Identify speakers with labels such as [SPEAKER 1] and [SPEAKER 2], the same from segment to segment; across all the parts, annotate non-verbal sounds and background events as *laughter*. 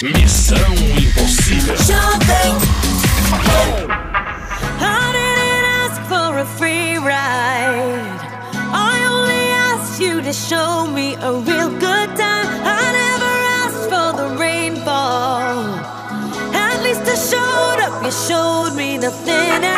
[SPEAKER 1] Missão Impossível.
[SPEAKER 2] I didn't ask for a free ride. I only asked you to show me a real good time. I never asked for the rainfall. At least I showed up. You showed me nothing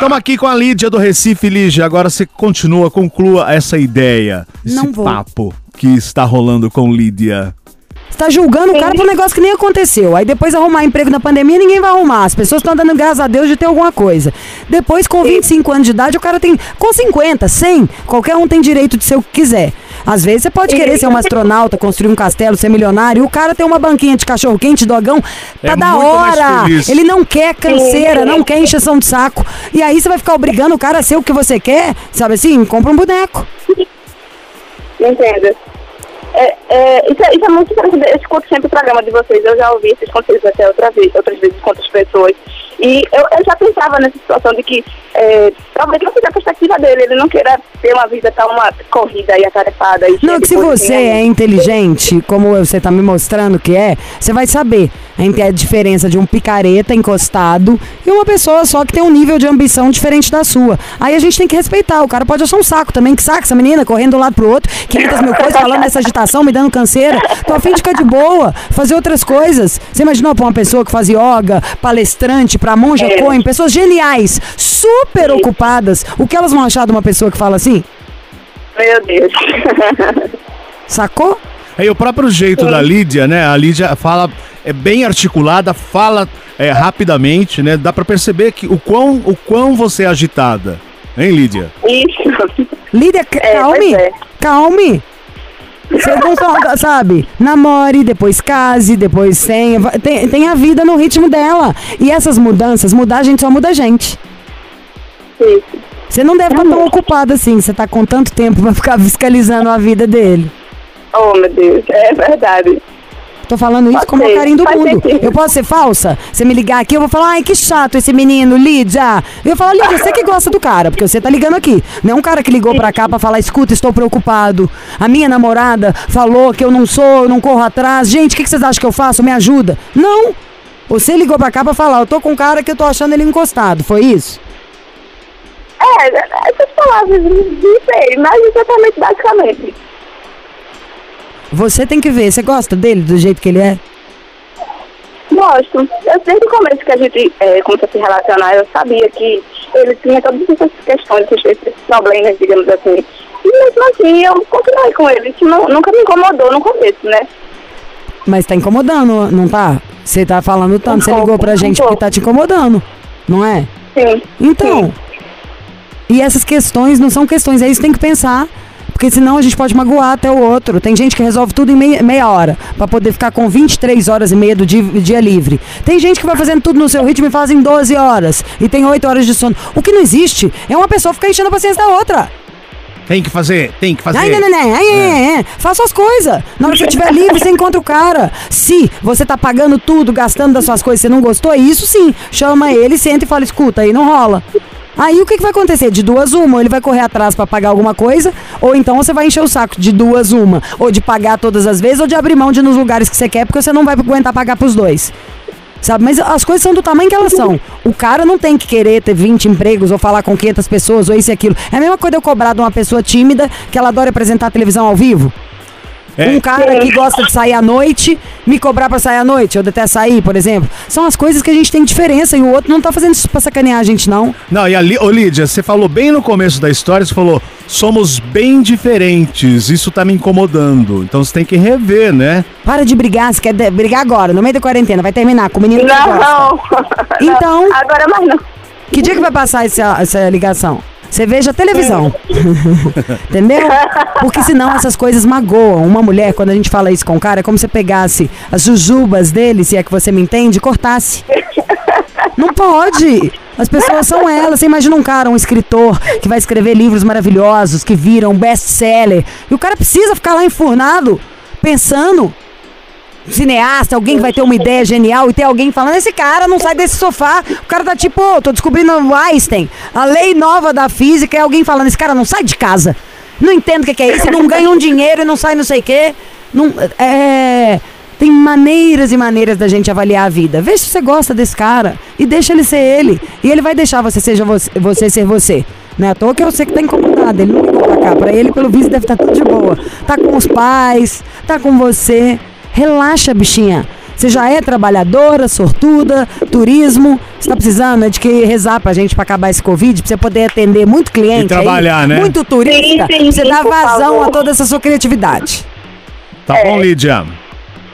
[SPEAKER 3] Estamos aqui com a Lídia do Recife, Lígia. Agora você continua, conclua essa ideia, esse
[SPEAKER 4] Não vou.
[SPEAKER 3] papo que está rolando com Lídia.
[SPEAKER 4] Você tá julgando o cara por um negócio que nem aconteceu. Aí depois arrumar emprego na pandemia, ninguém vai arrumar. As pessoas estão dando graças a Deus de ter alguma coisa. Depois, com 25 anos de idade, o cara tem. Com 50, 100, qualquer um tem direito de ser o que quiser. Às vezes você pode querer ser um astronauta, construir um castelo, ser milionário. E o cara tem uma banquinha de cachorro quente, dogão, tá
[SPEAKER 3] É
[SPEAKER 4] da hora. Ele não quer canseira, não quer encheção de saco. E aí você vai ficar obrigando o cara a ser o que você quer, sabe assim? Compra um boneco.
[SPEAKER 5] Entendo. É, é, isso, é, isso é muito interessante. Eu escuto sempre o programa de vocês. Eu já ouvi esses conselhos até outra vez, outras vezes com outras pessoas. E eu, eu já pensava nessa situação de que é, talvez não seja a perspectiva dele. Ele não queira ter uma vida tão uma corrida e atarefada. E
[SPEAKER 4] Não, que se você é inteligente, como você tá me mostrando que é, você vai saber entre a diferença de um picareta encostado e uma pessoa só que tem um nível de ambição diferente da sua. Aí a gente tem que respeitar. O cara pode achar um saco também. Que saco essa menina correndo de um lado pro outro, 500 mil coisas, falando nessa agitação, me dando canseira. Tô a fim de ficar de boa, fazer outras coisas. Você imaginou pra uma pessoa que faz yoga, palestrante, pra monja
[SPEAKER 5] É.
[SPEAKER 4] pessoas geniais, super ocupadas. O que elas vão achar de uma pessoa que fala assim?
[SPEAKER 5] Meu Deus.
[SPEAKER 4] Sacou?
[SPEAKER 3] Aí o próprio jeito da Lídia, né? A Lídia fala, é bem articulada, fala é, rapidamente, né? Dá pra perceber que o quão, o quão você é agitada. Hein, Lídia?
[SPEAKER 5] Isso.
[SPEAKER 4] Lídia,
[SPEAKER 5] É,
[SPEAKER 4] calme.
[SPEAKER 5] é.
[SPEAKER 4] Calme. Você não só, sabe? Namore, depois case, depois tenha. Tem, tem a vida no ritmo dela. E essas mudanças, mudar a gente só muda a gente. Você não deve estar tão ocupada assim. Você tá com tanto tempo pra ficar *laughs* fiscalizando a vida dele.
[SPEAKER 5] Oh, meu Deus. É verdade.
[SPEAKER 4] Tô falando isso
[SPEAKER 5] Pode
[SPEAKER 4] com o carinho do mundo. Eu posso ser falsa? Você me ligar aqui, eu vou falar, ai, que chato esse menino, Lídia. Eu falo, Lídia, você que gosta do cara, porque você tá ligando aqui. Não é um cara que ligou pra cá pra falar, escuta, estou preocupado. A minha namorada falou que eu não sou, eu não corro atrás. Gente, o que, que vocês acham que eu faço? Me ajuda. Não. Você ligou pra cá pra falar, eu tô com um cara que eu tô achando ele encostado. Foi isso?
[SPEAKER 5] É, essas palavras, não sei, mas exatamente, basicamente.
[SPEAKER 4] Você tem que ver, você gosta dele do jeito que ele é?
[SPEAKER 5] Gosto. Eu, desde o começo que a gente é, começou a se relacionar, eu sabia que ele tinha todas essas questões, esses problemas, digamos assim. E mesmo assim, eu continuei com ele. Isso não, nunca me incomodou no começo, né?
[SPEAKER 4] Mas tá incomodando, não tá? Você tá falando tanto, você ligou pra gente
[SPEAKER 5] um
[SPEAKER 4] porque tá te incomodando, não é?
[SPEAKER 5] Sim.
[SPEAKER 4] Então, e essas questões não são questões, é isso que tem que pensar. Porque senão a gente pode magoar até o outro. Tem gente que resolve tudo em meia, meia hora, pra poder ficar com 23 horas e meia do dia, dia livre. Tem gente que vai fazendo tudo no seu ritmo e faz em 12 horas. E tem 8 horas de sono. O que não existe é uma pessoa ficar enchendo a paciência da outra.
[SPEAKER 3] Tem que fazer, tem que fazer.
[SPEAKER 4] Ai, não, não, não. Ai, ai, ai. Faça as coisas. Na hora que você estiver livre, você encontra o cara. Se você tá pagando tudo, gastando das suas coisas, você não gostou, isso sim. Chama ele, senta e fala, escuta, aí não rola. Aí o que, que vai acontecer? De duas uma, ele vai correr atrás pra pagar alguma coisa, ou então você vai encher o saco de duas uma, ou de pagar todas as vezes, ou de abrir mão de nos lugares que você quer, porque você não vai aguentar pagar pros dois. Sabe? Mas as coisas são do tamanho que elas são. O cara não tem que querer ter 20 empregos ou falar com 500 pessoas ou isso e aquilo. É a mesma coisa eu cobrar de uma pessoa tímida que ela adora apresentar a televisão ao vivo.
[SPEAKER 3] É.
[SPEAKER 4] Um cara que gosta de sair à noite, me cobrar pra sair à noite, eu detesto sair, por exemplo. São as coisas que a gente tem diferença e o outro não tá fazendo isso pra sacanear a gente, não.
[SPEAKER 3] Não, e ali, ô Lídia, você falou bem no começo da história, você falou, somos bem diferentes, isso tá me incomodando. Então você tem que rever, né?
[SPEAKER 4] Para de brigar, você quer brigar agora, no meio da quarentena, vai terminar com o menino que você
[SPEAKER 5] Não, não. *laughs*
[SPEAKER 4] Então?
[SPEAKER 5] Não, Agora mais não.
[SPEAKER 4] Que dia que vai passar essa, essa ligação? Você veja a televisão. *laughs* Entendeu? Porque senão essas coisas magoam. Uma mulher, quando a gente fala isso com o cara, é como se você pegasse as jujubas dele, se é que você me entende, e cortasse. Não pode. As pessoas são elas. Você imagina um cara, um escritor, que vai escrever livros maravilhosos, que viram best-seller. E o cara precisa ficar lá enfurnado, pensando. Cineasta, alguém que vai ter uma ideia genial e ter alguém falando, esse cara não sai desse sofá. O cara tá tipo, "Ô, tô descobrindo o Einstein, a lei nova da física, é alguém falando, esse cara não sai de casa. Não entendo o que, é isso, não ganha um dinheiro e não sai não sei o quê. Não, é. Tem maneiras e maneiras da gente avaliar a vida. Vê se você gosta desse cara e deixa ele ser ele. E ele vai deixar você, seja você, você ser você. Não é à toa que eu sei que tá incomodado. Ele não ligou pra cá. Pra ele, pelo visto, deve estar tudo de boa. Tá com os pais, tá com você. Relaxa, bichinha. Você já é trabalhadora, sortuda, turismo. Você tá precisando é de que rezar pra gente pra acabar esse Covid, pra você poder atender muito cliente.
[SPEAKER 3] E trabalhar,
[SPEAKER 4] aí,
[SPEAKER 3] né?
[SPEAKER 4] Muito turista.
[SPEAKER 5] Sim, sim,
[SPEAKER 4] pra você
[SPEAKER 5] por
[SPEAKER 4] vazão
[SPEAKER 5] favor.
[SPEAKER 4] a toda essa sua criatividade.
[SPEAKER 3] Tá bom, Lídia?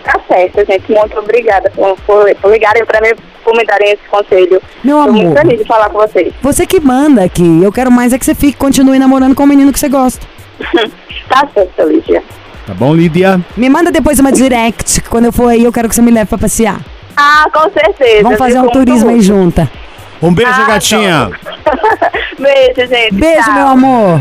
[SPEAKER 5] Tá certo, gente. Muito obrigada por, por, por ligarem pra mim, por me darem esse conselho.
[SPEAKER 4] Meu
[SPEAKER 5] Tô muito
[SPEAKER 4] amor.
[SPEAKER 5] feliz de falar com vocês.
[SPEAKER 4] Você que manda aqui. Eu quero mais é que você fique, continue namorando com o menino que você gosta. *laughs*
[SPEAKER 5] tá certo, Lídia.
[SPEAKER 3] Tá bom, Lídia?
[SPEAKER 4] Me manda depois uma direct. que Quando eu for aí, eu quero que você me leve pra passear.
[SPEAKER 5] Ah, com certeza.
[SPEAKER 4] Vamos fazer um turismo aí junta.
[SPEAKER 3] Um beijo,
[SPEAKER 5] Ah,
[SPEAKER 3] gatinha. *laughs*
[SPEAKER 5] Beijo, gente.
[SPEAKER 4] Beijo,
[SPEAKER 5] Tchau.
[SPEAKER 4] meu amor.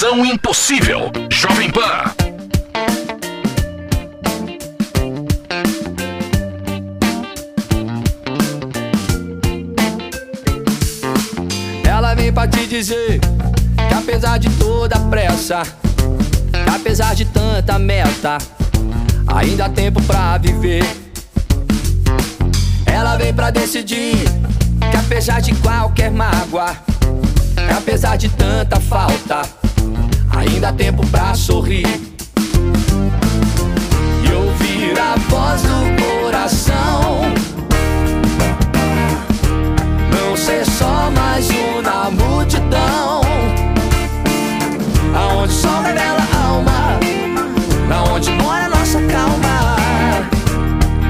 [SPEAKER 1] Missão Impossível. Jovem Pan.
[SPEAKER 6] Ela vem pra te dizer que apesar de toda a pressa, apesar de tanta meta, ainda há tempo pra viver. Ela vem pra decidir que apesar de qualquer mágoa, apesar de tanta falta, ainda há tempo pra sorrir. E ouvir a voz do coração. Não ser só mais um na multidão Aonde o sol revela a alma Na onde mora a nossa calma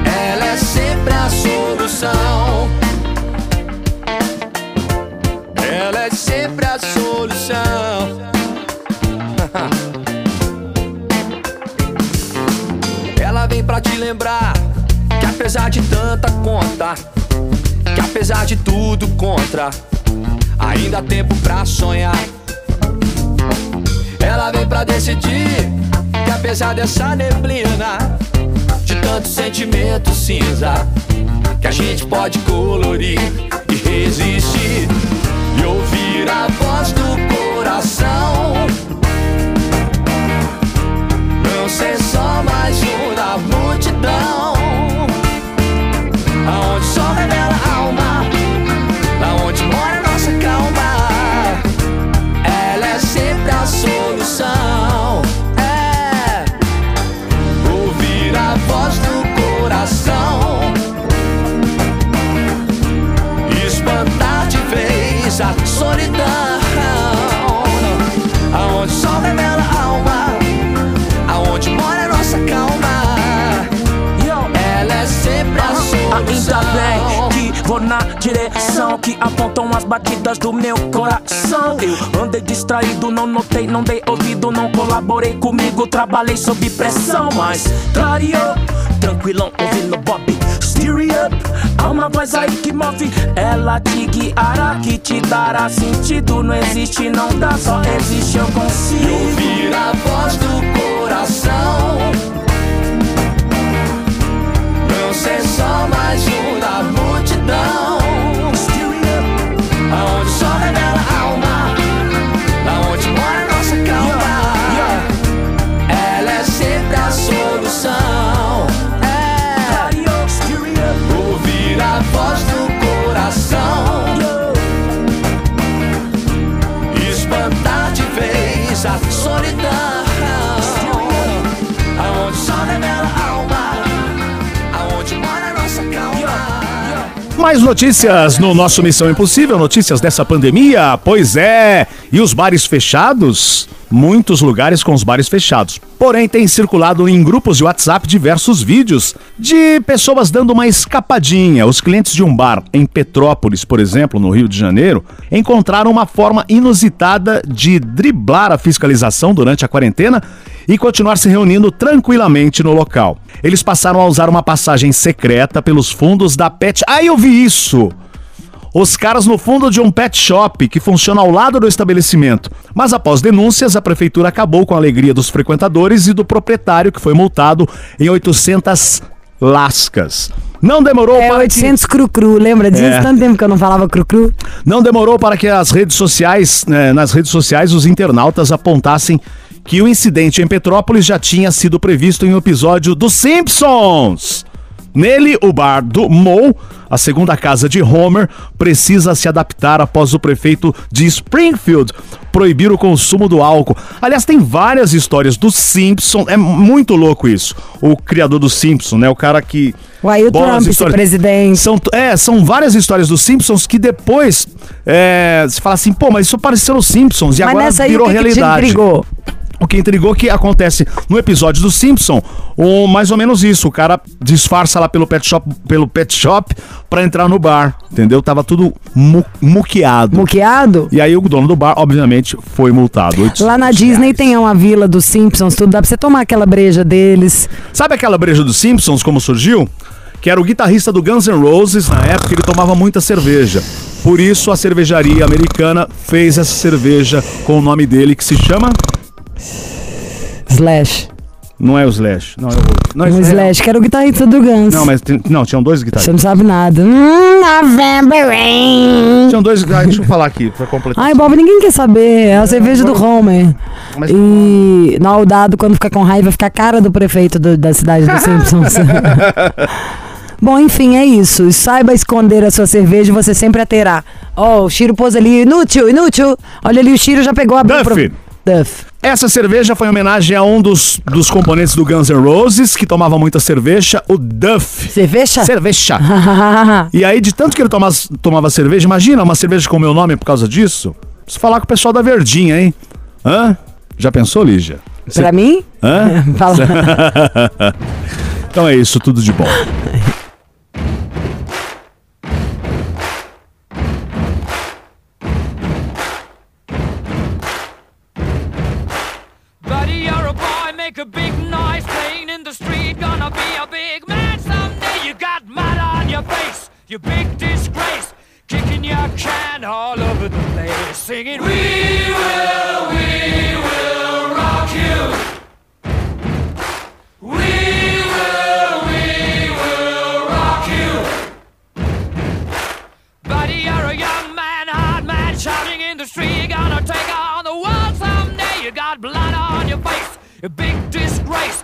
[SPEAKER 6] Ela é sempre a solução Ela é sempre a solução apesar de tanta conta que apesar de tudo contra, ainda há tempo pra sonhar. Ela vem pra decidir que apesar dessa neblina, de tanto sentimento cinza, que a gente pode colorir e resistir e ouvir a voz do coração. Não ser só mais um da multidão.
[SPEAKER 7] Que apontam as batidas do meu coração. Eu andei distraído, não notei, não dei ouvido, não colaborei comigo, trabalhei sob pressão, mas clareou, tranquilão, ouvindo Bob. Steer up, há uma voz aí que move, ela te guiará, que te dará sentido. Não existe, não dá, só existe, eu consigo.
[SPEAKER 6] Mais
[SPEAKER 3] notícias no nosso Missão Impossível, notícias dessa pandemia, pois é. E os bares fechados? Muitos lugares com os bares fechados. Porém, tem circulado em grupos de WhatsApp diversos vídeos de pessoas dando uma escapadinha. Os clientes de um bar em Petrópolis, por exemplo, no Rio de Janeiro, encontraram uma forma inusitada de driblar a fiscalização durante a quarentena e continuar se reunindo tranquilamente no local. Eles passaram a usar uma passagem secreta pelos fundos da PET. Ah, eu vi isso! Os caras no fundo de um pet shop que funciona ao lado do estabelecimento. Mas após denúncias, a prefeitura acabou com a alegria dos frequentadores e do proprietário que foi multado em 800 lascas. Não demorou
[SPEAKER 4] É
[SPEAKER 3] para
[SPEAKER 4] 800 cru-cru, lembra disso?
[SPEAKER 3] É.
[SPEAKER 4] Tanto tempo que eu não falava cru-cru.
[SPEAKER 3] Não demorou para que as redes sociais, né, nas redes sociais, os internautas apontassem que o incidente em Petrópolis já tinha sido previsto em um episódio dos Simpsons. Nele, o bar do Moe, a segunda casa de Homer, precisa se adaptar após o prefeito de Springfield proibir o consumo do álcool. Aliás, tem várias histórias dos Simpsons, é muito louco isso. O criador dos Simpsons, né, o cara que
[SPEAKER 4] O Ailton Trump,
[SPEAKER 3] histórias-
[SPEAKER 4] presidente.
[SPEAKER 3] são, é, são várias histórias dos Simpsons que depois é, você fala assim, pô, mas isso apareceu nos Simpsons e
[SPEAKER 4] Mas
[SPEAKER 3] agora
[SPEAKER 4] nessa aí,
[SPEAKER 3] virou
[SPEAKER 4] o que que te
[SPEAKER 3] realidade.
[SPEAKER 4] intrigou?
[SPEAKER 3] O que intrigou que acontece no episódio do Simpson, o, mais ou menos isso. O cara disfarça lá pelo pet shop, pelo pet shop pra entrar no bar, entendeu? Tava tudo mu muqueado.
[SPEAKER 4] Muqueado?
[SPEAKER 3] E aí o dono do bar, obviamente, foi multado.
[SPEAKER 4] Lá na Disney tem uma vila dos Simpsons, tudo. Dá pra você tomar aquela breja deles.
[SPEAKER 3] Sabe aquela breja dos Simpsons, como surgiu? Que era o guitarrista do Guns N' Roses, na época ele tomava muita cerveja. Por isso a cervejaria americana fez essa cerveja com o nome dele que se chama.
[SPEAKER 4] Slash.
[SPEAKER 3] Não é o Slash, não é o. Não,
[SPEAKER 4] Um
[SPEAKER 3] é-
[SPEAKER 4] Slash, que era o guitarrista do Guns.
[SPEAKER 3] Não, mas tem- não, tinham dois
[SPEAKER 4] Você
[SPEAKER 3] guitarristas.
[SPEAKER 4] não sabe nada. Hum, November Rain.
[SPEAKER 3] Tinham dois. Ah, deixa eu falar aqui pra completar.
[SPEAKER 4] Ai, Bob, ninguém quer saber. É a cerveja do Homer.
[SPEAKER 3] Mas-
[SPEAKER 4] E não, o dado, quando fica com raiva, fica a cara do prefeito do- da cidade dos Simpsons. *laughs* Bom, enfim, é isso. Saiba esconder a sua cerveja e você sempre a terá. Ó, o Chiro pôs ali, inútil, inútil. Olha ali, o Chiro já pegou a
[SPEAKER 3] Duff.
[SPEAKER 4] Duff.
[SPEAKER 3] Essa cerveja foi em homenagem a um dos, dos componentes do Guns N' Roses, que tomava muita cerveja, o Duff.
[SPEAKER 4] Cerveja?
[SPEAKER 3] Cerveja. *laughs* E aí, de tanto que ele tomava, tomava cerveja, imagina uma cerveja com o meu nome por causa disso? Preciso falar com o pessoal da Verdinha, hein? Hã? Já pensou, Lígia? Cê-
[SPEAKER 4] pra mim?
[SPEAKER 3] Hã? *laughs*
[SPEAKER 4] Fala. *laughs*
[SPEAKER 3] então é isso, tudo de bom.
[SPEAKER 8] The street. Gonna be a big man someday. You got mud on your face, you big disgrace. Kicking your can all over the place, singing, We will, we will rock you. We will, we will rock you. Buddy, you're a young man, hard man, shouting in the street. Gonna take on the world someday. You got blood on your face, a big disgrace,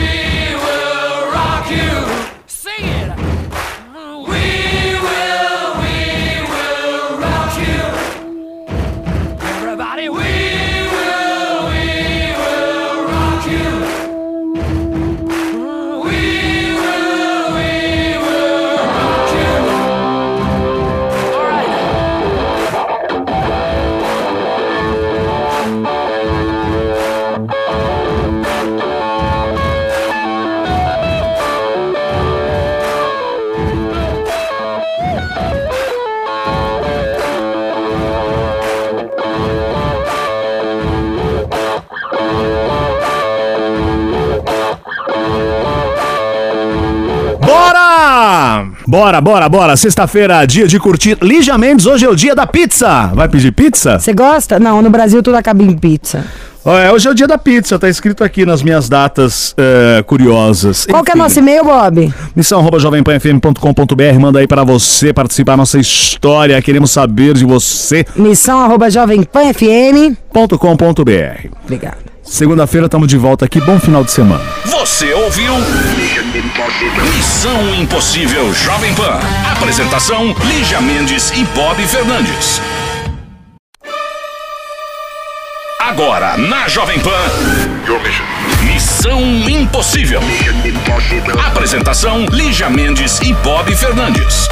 [SPEAKER 8] you.
[SPEAKER 3] Bora! Bora, bora. Sexta-feira, dia de curtir. Lígia Mendes, hoje é o dia da pizza. Vai pedir pizza?
[SPEAKER 4] Você gosta? Não, no Brasil tudo acaba em pizza.
[SPEAKER 3] É, hoje é o dia da pizza, tá escrito aqui nas minhas datas é, curiosas.
[SPEAKER 4] Qual que é
[SPEAKER 3] Enfim,
[SPEAKER 4] nosso e-mail, Bob?
[SPEAKER 3] Missão arroba jovempanfm.com.br, manda aí pra você participar da nossa história, queremos saber de você.
[SPEAKER 4] Missão arroba jovempanfm.
[SPEAKER 3] .com.br.
[SPEAKER 4] Obrigado.
[SPEAKER 3] Segunda-feira estamos de volta aqui, bom final de semana.
[SPEAKER 1] Você ouviu? Missão Impossível Jovem Pan. Apresentação: Lígia Mendes e Bob Fernandes. Agora, na Jovem Pan. Missão Impossível. Apresentação: Lígia Mendes e Bob Fernandes.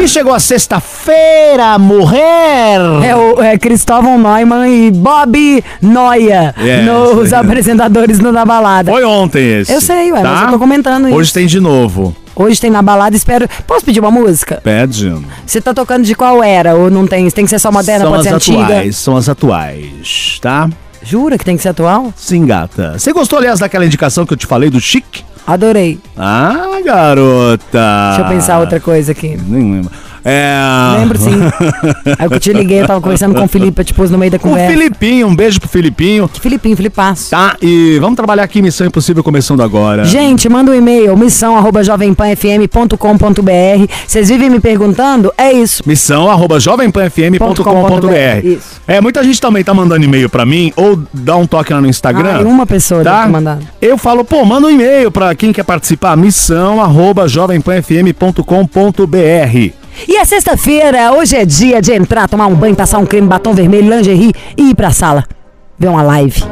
[SPEAKER 3] E chegou a sexta-feira, mulher!
[SPEAKER 4] É o é Cristóvão Neumann e Bob Noia,
[SPEAKER 3] É,
[SPEAKER 4] nos
[SPEAKER 3] isso aí.
[SPEAKER 4] apresentadores do Na Balada.
[SPEAKER 3] Foi ontem esse.
[SPEAKER 4] Eu sei, ué, mas eu tô comentando isso.
[SPEAKER 3] Hoje tem de novo.
[SPEAKER 4] Hoje tem Na Balada, espero... Posso pedir uma música?
[SPEAKER 3] Pede.
[SPEAKER 4] Você tá tocando de qual era? Ou não tem? Tem que ser só moderna,
[SPEAKER 3] são
[SPEAKER 4] pode
[SPEAKER 3] as
[SPEAKER 4] ser antiga?
[SPEAKER 3] atuais, são as atuais, tá?
[SPEAKER 4] Jura que tem que ser atual?
[SPEAKER 3] Sim, gata. Você gostou, aliás, daquela indicação que eu te falei do Chic?
[SPEAKER 4] Adorei.
[SPEAKER 3] Ah, garota.
[SPEAKER 4] Deixa eu pensar outra coisa aqui.
[SPEAKER 3] Nem lembro. É...
[SPEAKER 4] Lembro sim. *laughs* Aí eu te liguei, eu tava conversando com o Felipe, eu te pus no meio da
[SPEAKER 3] O
[SPEAKER 4] conversa.
[SPEAKER 3] Filipinho, um beijo pro Filipinho.
[SPEAKER 4] Filipinho, Filipaço.
[SPEAKER 3] Tá, e vamos trabalhar aqui Missão Impossível começando agora.
[SPEAKER 4] Gente, manda um e-mail, missão arroba jovempanfm.com.br. Vocês vivem me perguntando? É isso.
[SPEAKER 3] Missão arroba jovempanfm.com.br
[SPEAKER 4] Isso.
[SPEAKER 3] É, muita gente também tá mandando e-mail pra mim, ou dá um toque lá no Instagram.
[SPEAKER 4] Ah, uma pessoa
[SPEAKER 3] tá?
[SPEAKER 4] ter mandado.
[SPEAKER 3] Eu falo, pô, manda um e-mail pra quem quer participar, missão arroba jovempanfm.com.br
[SPEAKER 4] E é sexta-feira, hoje é dia de entrar, tomar um banho, passar um creme, batom vermelho, lingerie e ir pra sala. Ver uma live.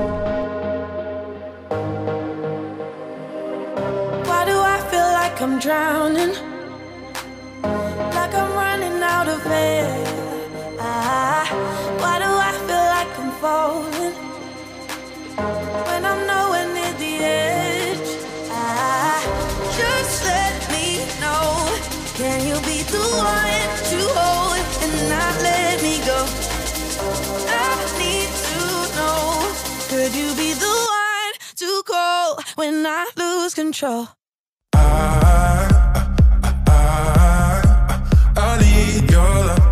[SPEAKER 9] Can you be the one to hold and not let me go? I need to know. Could you be the one to call when I lose control?
[SPEAKER 10] I I I I need your love.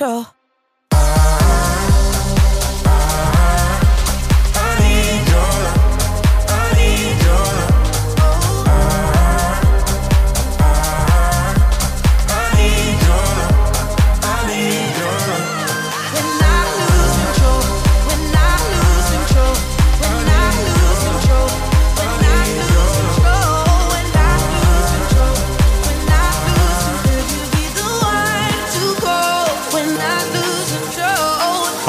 [SPEAKER 9] sure.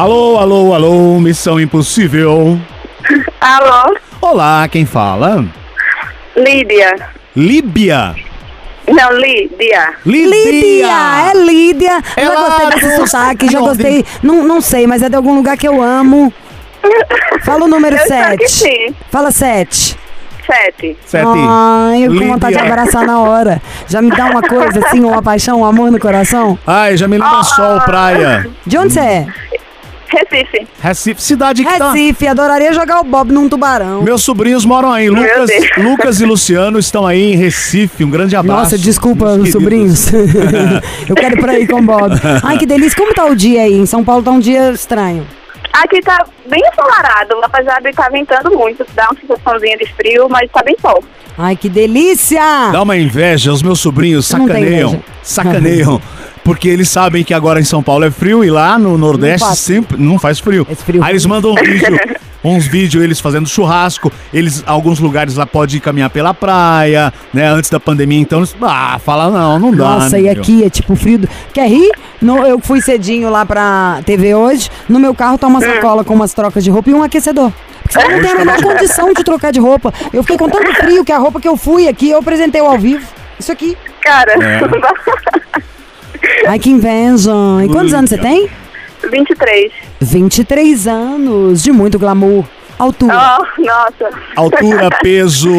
[SPEAKER 3] Alô, alô, alô, Missão Impossível.
[SPEAKER 5] Alô,
[SPEAKER 3] Olá, quem fala?
[SPEAKER 5] Lídia.
[SPEAKER 3] Líbia.
[SPEAKER 5] Não, Lídia.
[SPEAKER 4] Lídia! É Lídia!
[SPEAKER 3] É
[SPEAKER 4] já
[SPEAKER 3] lá
[SPEAKER 4] gostei desse sotaque, já
[SPEAKER 3] Não,
[SPEAKER 4] gostei. Não, não sei, mas é de algum lugar que eu amo. Fala o número
[SPEAKER 5] Eu espero que
[SPEAKER 4] 7.
[SPEAKER 5] sim.
[SPEAKER 4] Fala 7.
[SPEAKER 5] Sete.
[SPEAKER 3] Sete.
[SPEAKER 4] Ai, eu com vontade de
[SPEAKER 3] Lídia.
[SPEAKER 4] abraçar na hora. Já me dá uma coisa assim, uma paixão, um amor no coração.
[SPEAKER 3] Ai, já me lembra sol, praia.
[SPEAKER 4] De onde você é?
[SPEAKER 5] Recife.
[SPEAKER 3] Recife, cidade que tá...
[SPEAKER 4] Recife, adoraria jogar o Bob num tubarão.
[SPEAKER 3] Meus sobrinhos moram aí. Lucas. *laughs* Lucas e Luciano estão aí em Recife. Um grande abraço.
[SPEAKER 4] Nossa, desculpa,
[SPEAKER 3] meus
[SPEAKER 4] sobrinhos. *laughs* eu quero ir pra aí com o Bob. Ai, que delícia. Como tá o dia aí? Em São Paulo tá um dia estranho.
[SPEAKER 5] Aqui tá bem ensolarado, apesar de estar ventando muito. Dá uma sensaçãozinha de frio, mas tá bem sol.
[SPEAKER 4] Ai, que delícia!
[SPEAKER 3] Dá uma inveja, os meus sobrinhos sacaneiam. Sacaneiam. *laughs* Porque eles sabem que agora em São Paulo é frio e lá no Nordeste
[SPEAKER 4] Não faz.
[SPEAKER 3] sempre não faz frio.
[SPEAKER 4] Faz frio.
[SPEAKER 3] Aí eles mandam um vídeo. *laughs* uns vídeos eles fazendo churrasco, eles, alguns lugares lá pode caminhar pela praia, né, antes da pandemia, então, eles, ah, fala não, não dá.
[SPEAKER 4] Nossa,
[SPEAKER 3] né,
[SPEAKER 4] e
[SPEAKER 3] meu?
[SPEAKER 4] aqui é tipo frio. Quer rir? No- eu fui cedinho lá pra TV hoje. No meu carro tá uma
[SPEAKER 5] Hum.
[SPEAKER 4] sacola com umas trocas de roupa e um aquecedor. Porque você não tem a menor *laughs* condição de trocar de roupa. Eu fiquei com tanto frio que a roupa que eu fui aqui, eu apresentei ao vivo. Isso aqui.
[SPEAKER 5] Cara, *laughs*
[SPEAKER 4] Ai, que inveja. E quantos anos você tem?
[SPEAKER 5] 23.
[SPEAKER 4] 23 anos, de muito glamour. Altura.
[SPEAKER 5] Oh, nossa.
[SPEAKER 3] Altura, *laughs* peso,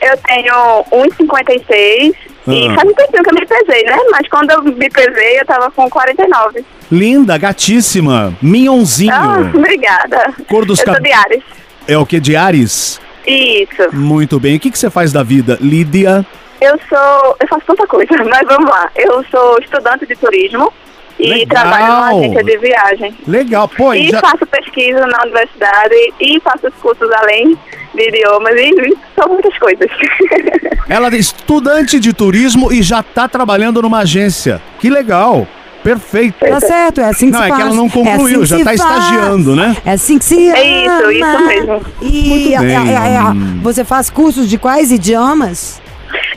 [SPEAKER 5] Eu tenho 1,56 e
[SPEAKER 3] Ah.
[SPEAKER 5] faz um tempinho que eu me pesei, né? Mas quando eu me pesei, eu tava com 49.
[SPEAKER 3] linda, gatíssima, minhonzinho.
[SPEAKER 5] Ah, obrigada.
[SPEAKER 3] Cor dos
[SPEAKER 5] eu sou
[SPEAKER 3] cab-
[SPEAKER 5] de Ares.
[SPEAKER 3] É o que de Ares?
[SPEAKER 5] Isso.
[SPEAKER 3] Muito bem. O que, que você faz da vida, Lídia?
[SPEAKER 5] Eu sou. Eu faço tanta coisa, *laughs* mas vamos lá. Eu sou estudante de turismo e
[SPEAKER 3] Legal.
[SPEAKER 5] trabalho numa agência de viagem.
[SPEAKER 3] Legal, pô, e já...
[SPEAKER 5] faço pesquisa na universidade e faço os cursos além de idiomas e, são muitas coisas. *laughs*
[SPEAKER 3] ela é estudante de turismo e já tá trabalhando numa agência. Que legal. Perfeito.
[SPEAKER 4] Tá certo, é assim que
[SPEAKER 3] Não,
[SPEAKER 4] se
[SPEAKER 3] é
[SPEAKER 4] faz.
[SPEAKER 3] que ela não concluiu,
[SPEAKER 4] assim
[SPEAKER 3] já tá
[SPEAKER 4] faz.
[SPEAKER 3] estagiando, né?
[SPEAKER 4] É assim que se
[SPEAKER 5] É isso, isso
[SPEAKER 4] ama.
[SPEAKER 5] mesmo.
[SPEAKER 4] E
[SPEAKER 3] Muito
[SPEAKER 4] é-
[SPEAKER 3] bem.
[SPEAKER 4] é- é- você faz cursos de quais idiomas?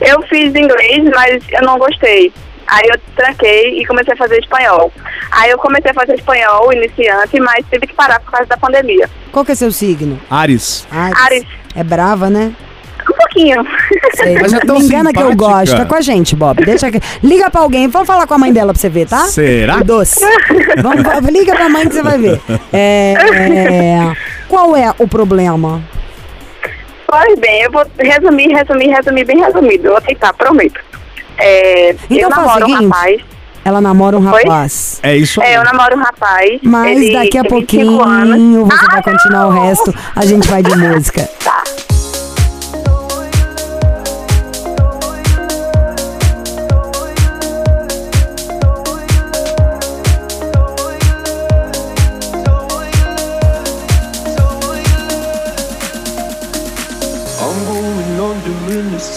[SPEAKER 5] Eu fiz inglês, mas eu não gostei. Aí eu tranquei e comecei a fazer espanhol. Aí eu comecei a fazer espanhol iniciante, mas tive que parar por causa da pandemia.
[SPEAKER 4] Qual que é seu signo?
[SPEAKER 3] Ares.
[SPEAKER 4] Ares.
[SPEAKER 5] Ares.
[SPEAKER 4] É brava, né?
[SPEAKER 5] Um pouquinho.
[SPEAKER 4] Sei.
[SPEAKER 3] Mas é tão
[SPEAKER 4] Me engana que eu gosto. Tá com a gente, Bob. Deixa que... Liga pra alguém. Vamos falar com a mãe dela pra você ver, tá?
[SPEAKER 3] Será?
[SPEAKER 4] Doce. Vamos, va- liga pra mãe que você vai ver. É, é, Qual é o problema?
[SPEAKER 5] Pois bem, eu vou resumir, resumir, resumir, bem resumido. Eu vou tentar, prometo. É,
[SPEAKER 4] Então
[SPEAKER 5] eu namoro um
[SPEAKER 4] seguinte.
[SPEAKER 5] rapaz.
[SPEAKER 4] Ela namora um rapaz.
[SPEAKER 3] É isso aí.
[SPEAKER 5] É, eu namoro um rapaz.
[SPEAKER 4] Mas
[SPEAKER 5] ele
[SPEAKER 4] daqui a
[SPEAKER 5] tem 25 anos.
[SPEAKER 4] pouquinho você
[SPEAKER 5] Ah,
[SPEAKER 4] vai continuar o resto. A gente vai de música.
[SPEAKER 5] Tá.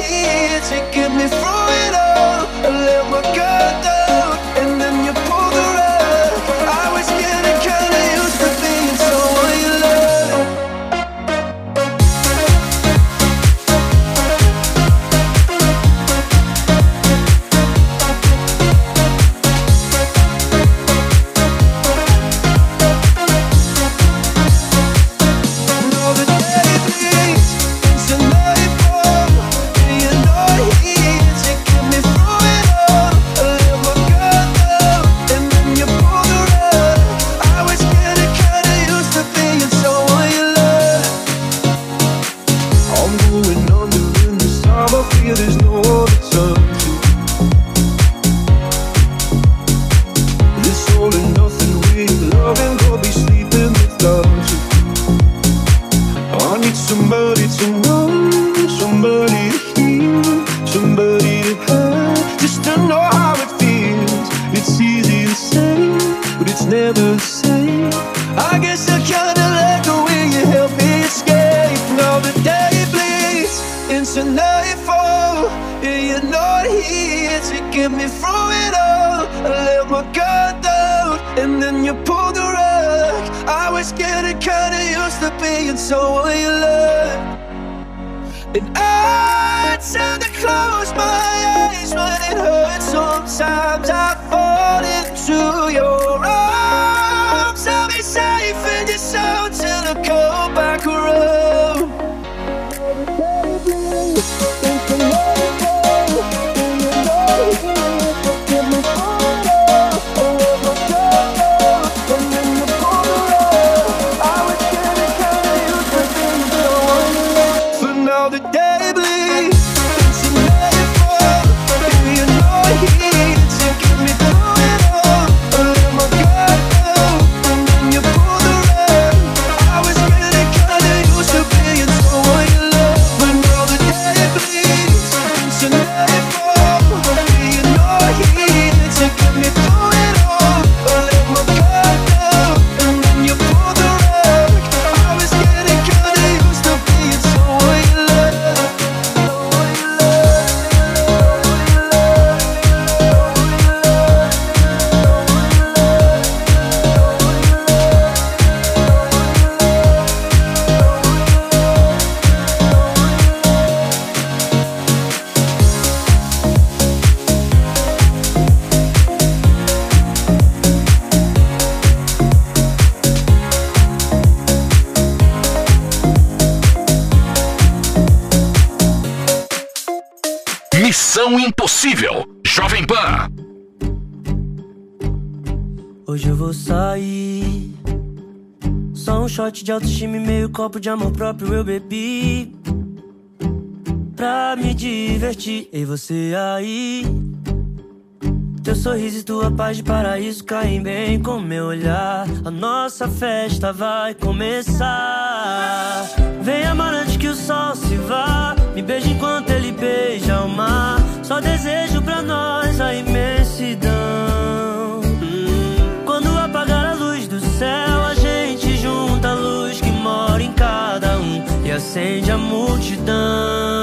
[SPEAKER 11] here to get me through so will you
[SPEAKER 12] shot de autoestima e meio copo de amor próprio eu bebi. Pra me divertir, e você aí. Teu sorriso e tua paz de paraíso caem bem com meu olhar. A nossa festa vai começar. Vem amar antes que o sol se vá. Me beija enquanto ele beija o mar. Só desejo pra nós a imensidão. Acende a multidão.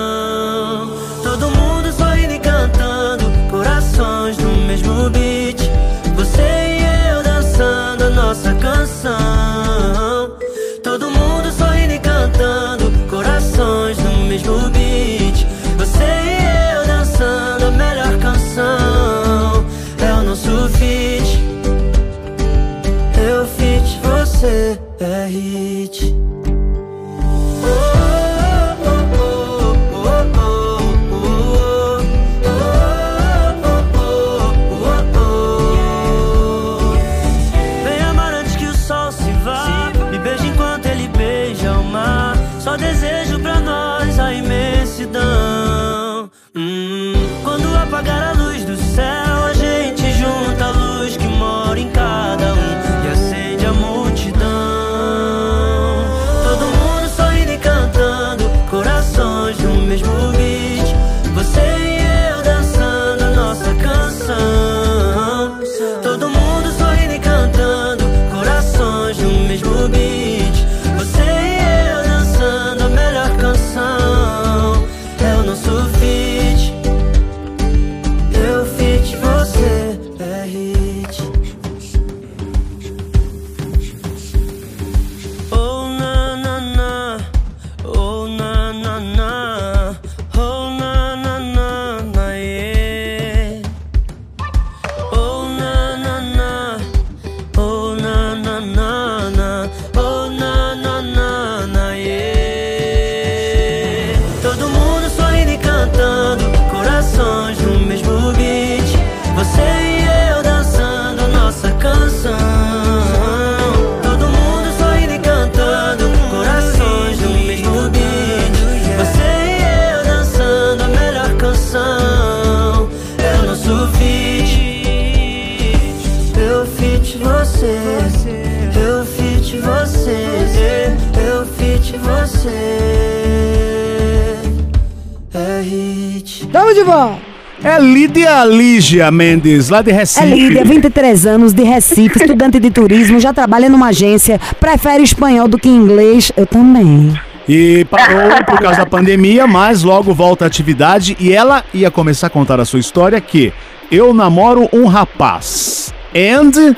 [SPEAKER 12] É
[SPEAKER 3] Lídia Lígia Mendes, lá de Recife.
[SPEAKER 4] É Lídia, 23 anos, de Recife, estudante de turismo, já trabalha numa agência, prefere espanhol do que inglês. Eu também.
[SPEAKER 3] E parou por causa da pandemia, mas logo volta à atividade e ela ia começar a contar a sua história que eu namoro um rapaz. And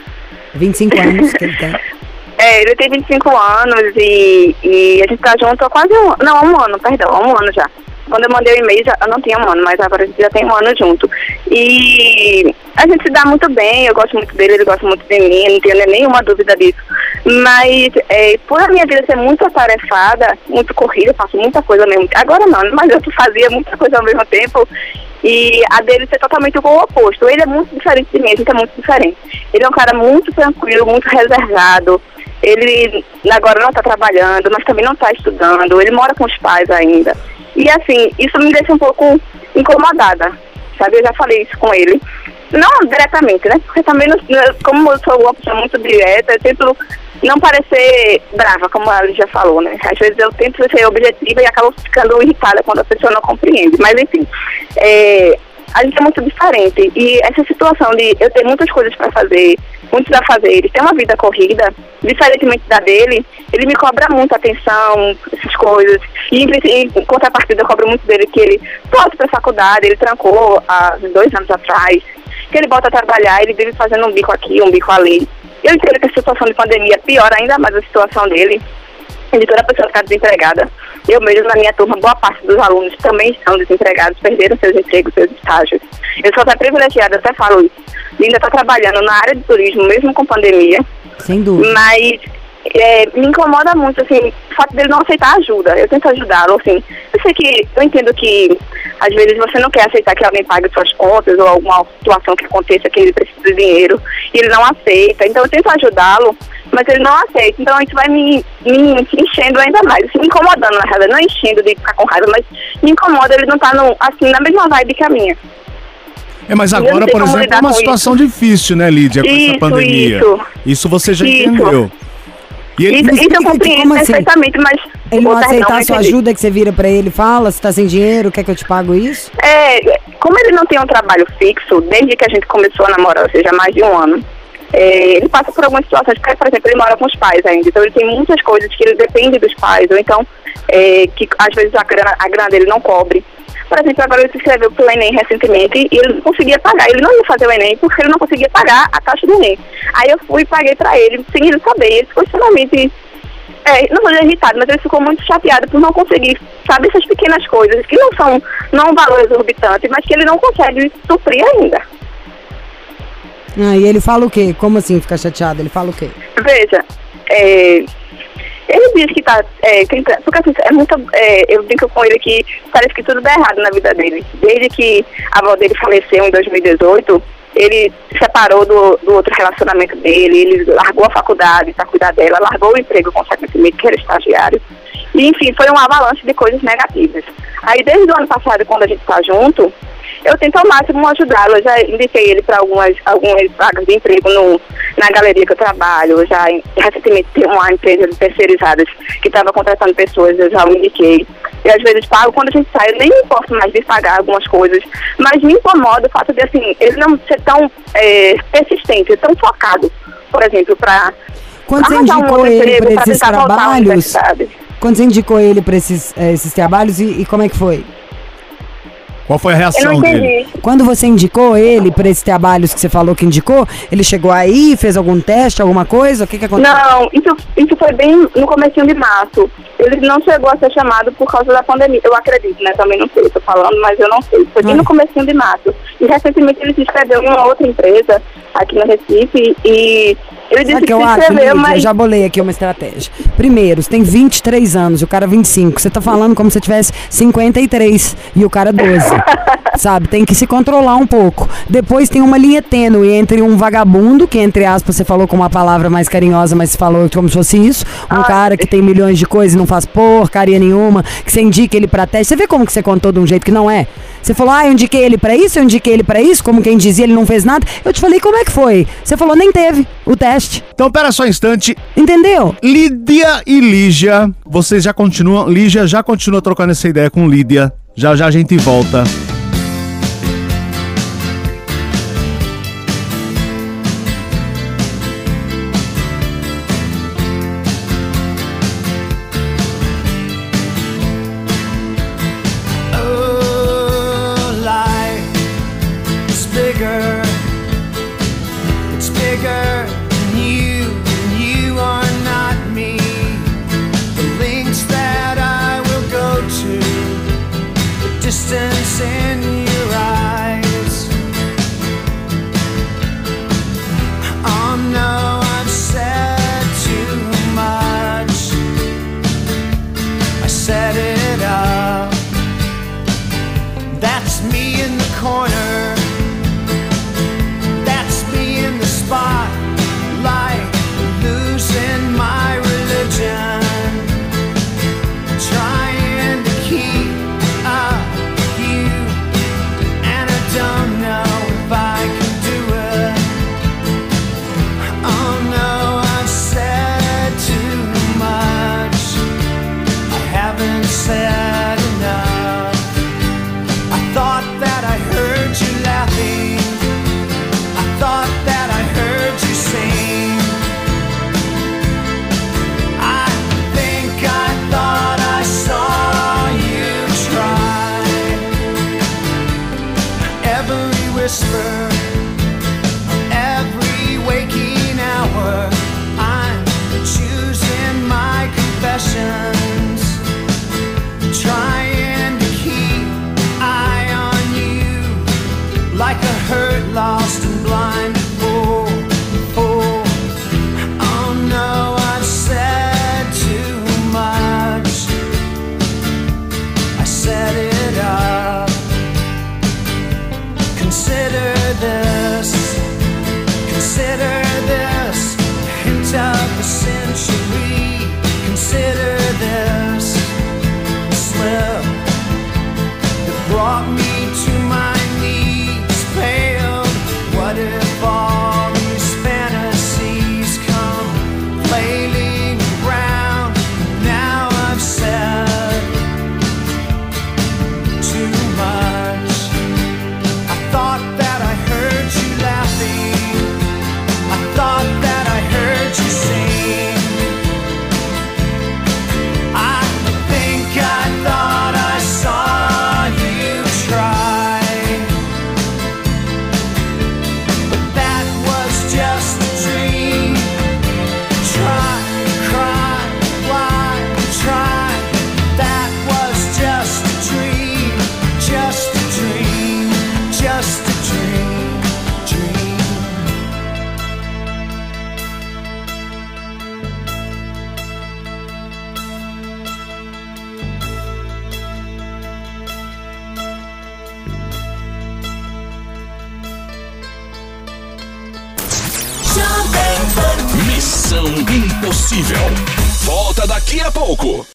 [SPEAKER 4] 25 anos que ele tem.
[SPEAKER 5] É, ele tem 25 anos e, e a gente tá junto há quase um ano. Não, há um ano, perdão, há um ano já. Quando eu mandei o e-mail, já, eu não tinha um ano, mas agora a gente já tem um ano junto. E a gente se dá muito bem, eu gosto muito dele, ele gosta muito de mim, não tenho nenhuma dúvida disso. Mas é, por a minha vida ser muito atarefada, muito corrida, faço muita coisa mesmo. Agora não, mas eu fazia muita coisa ao mesmo tempo. E a dele ser totalmente o oposto. Ele é muito diferente de mim, a gente é muito diferente. Ele é um cara muito tranquilo, muito reservado. Ele agora não está trabalhando, mas também não está estudando. Ele mora com os pais ainda. E assim, isso me deixa um pouco incomodada, sabe? Eu já falei isso com ele. Não diretamente, né? Porque também, como eu sou uma pessoa muito direta, eu tento não parecer brava, como a já falou, né? Às vezes eu tento ser objetiva e acabo ficando irritada quando a pessoa não compreende. Mas enfim, é, a gente é muito diferente. E essa situação de eu ter muitas coisas para fazer, muitos afazeres, ter uma vida corrida, diferentemente da dele, ele me cobra muita atenção, essas coisas. E em, em contrapartida, eu cobro muito dele que ele volta para faculdade, ele trancou há dois anos atrás, que ele volta a trabalhar, ele vive fazendo um bico aqui, um bico ali. Eu entendo que a situação de pandemia piora ainda mais a situação dele de toda pessoa ficar desempregada. Eu mesmo, na minha turma, boa parte dos alunos também estão desempregados, perderam seus empregos, seus estágios. Eu sou até privilegiada, até falo isso. Ainda está trabalhando na área de turismo, mesmo com pandemia.
[SPEAKER 4] Sem dúvida.
[SPEAKER 5] Mas é, me incomoda muito, assim, o fato dele não aceitar ajuda. Eu tento ajudá-lo, assim. Eu sei que, eu entendo que às vezes você não quer aceitar que alguém pague suas contas ou alguma situação que aconteça que ele precisa de dinheiro e ele não aceita. Então eu tento ajudá-lo, mas ele não aceita. Então isso vai me, me enchendo ainda mais, assim, me incomodando, na realidade. Não enchendo de ficar com raiva, mas me incomoda ele não estar no, assim, na mesma vibe que a minha.
[SPEAKER 3] É, mas agora, por exemplo, é uma situação difícil, né, Lídia, com essa
[SPEAKER 5] Isso,
[SPEAKER 3] pandemia.
[SPEAKER 5] isso.
[SPEAKER 3] Isso você já
[SPEAKER 5] Isso.
[SPEAKER 3] entendeu. E ele,
[SPEAKER 5] Isso, isso eu compreendo
[SPEAKER 4] como assim?
[SPEAKER 5] perfeitamente, mas...
[SPEAKER 4] Ele não aceitar a sua ajuda que você vira pra ele e fala, se tá sem dinheiro, quer que eu te pago isso?
[SPEAKER 5] É, como ele não tem um trabalho fixo, desde que a gente começou a namorar, ou seja, mais de um ano, é, ele passa por algumas situações, porque, por exemplo, ele mora com os pais ainda, então ele tem muitas coisas que ele depende dos pais, ou então é, que às vezes a grana, a grana dele não cobre. Por exemplo, agora ele se inscreveu pro Enem recentemente e ele não conseguia pagar. Ele não ia fazer o Enem porque ele não conseguia pagar a taxa do Enem. Aí eu fui e paguei pra ele, sem ele saber. Ele ficou extremamente é, não dizer irritado, mas ele ficou muito chateado por não conseguir, sabe, essas pequenas coisas que não são, não valores exorbitantes, mas que ele não consegue suprir ainda.
[SPEAKER 4] Ah, e ele fala o quê? Como assim fica chateado? Ele fala o quê?
[SPEAKER 5] Veja, é, ele diz que tá é, tentando, porque assim, é muito, é, eu brinco com ele que parece que tudo dá errado na vida dele. Desde que a avó dele faleceu em 2018, ele se separou do, do outro relacionamento dele, ele largou a faculdade para cuidar dela, largou o emprego consequentemente, que era estagiário. E, enfim, foi uma avalanche de coisas negativas. Aí, desde o ano passado, quando a gente está junto, eu tento ao máximo ajudá-lo. Eu já indiquei ele para algumas, algumas vagas de emprego no, na galeria que eu trabalho. Eu já recentemente tem uma empresa de terceirizadas que estava contratando pessoas, eu já o indiquei. E às vezes pago, quando a gente sai, eu nem me importo mais de pagar algumas coisas. Mas me incomoda o fato de, assim, ele não ser tão é, persistente, tão focado, por exemplo, para
[SPEAKER 4] Quando você
[SPEAKER 5] arranjar um
[SPEAKER 4] indicou
[SPEAKER 5] outro
[SPEAKER 4] ele
[SPEAKER 5] emprego
[SPEAKER 4] para esses
[SPEAKER 5] tentar voltar à
[SPEAKER 4] trabalhos,
[SPEAKER 5] universidade.
[SPEAKER 4] quando você indicou ele para esses, eh, esses trabalhos e, e como é que foi?
[SPEAKER 3] Qual foi a
[SPEAKER 5] Eu
[SPEAKER 3] reação
[SPEAKER 5] não
[SPEAKER 3] dele?
[SPEAKER 4] Quando você indicou ele para esses trabalhos que você falou que indicou, ele chegou aí, fez algum teste, alguma coisa? O que que aconteceu?
[SPEAKER 5] Não, isso, isso foi bem no comecinho de março. Ele não chegou a ser chamado por causa da pandemia. Eu acredito, né? Também não sei, tô falando, mas eu não sei. Foi bem
[SPEAKER 4] Ah.
[SPEAKER 5] no comecinho de março. E recentemente ele se inscreveu em uma outra empresa aqui no Recife e ele disse
[SPEAKER 4] Sabe
[SPEAKER 5] que
[SPEAKER 4] que eu acho,
[SPEAKER 5] inscreveu,
[SPEAKER 4] Lídia? Eu
[SPEAKER 5] mas...
[SPEAKER 4] já bolei aqui uma estratégia. Primeiro, você tem 23 anos, o cara 25. Você tá falando como se você tivesse 53 e o cara 12. *laughs* sabe? Tem que se controlar um pouco. Depois tem uma linha tênue entre um vagabundo, que entre aspas você falou com uma palavra mais carinhosa, mas falou como se fosse isso. Um cara que tem milhões de coisas e não faz porcaria nenhuma, que você indica ele pra teste. Você vê como que você contou de um jeito que não é? Você falou, ah, eu indiquei ele pra isso, eu indiquei ele pra isso, como quem dizia, ele não fez nada. Eu te falei, como é que foi? Você falou, nem teve o teste.
[SPEAKER 3] Então, pera só um instante.
[SPEAKER 4] Entendeu?
[SPEAKER 3] Lídia e Lígia, vocês já continuam. Lígia já continua trocando essa ideia com Lídia. Já já a gente volta.
[SPEAKER 10] That's me in the corner.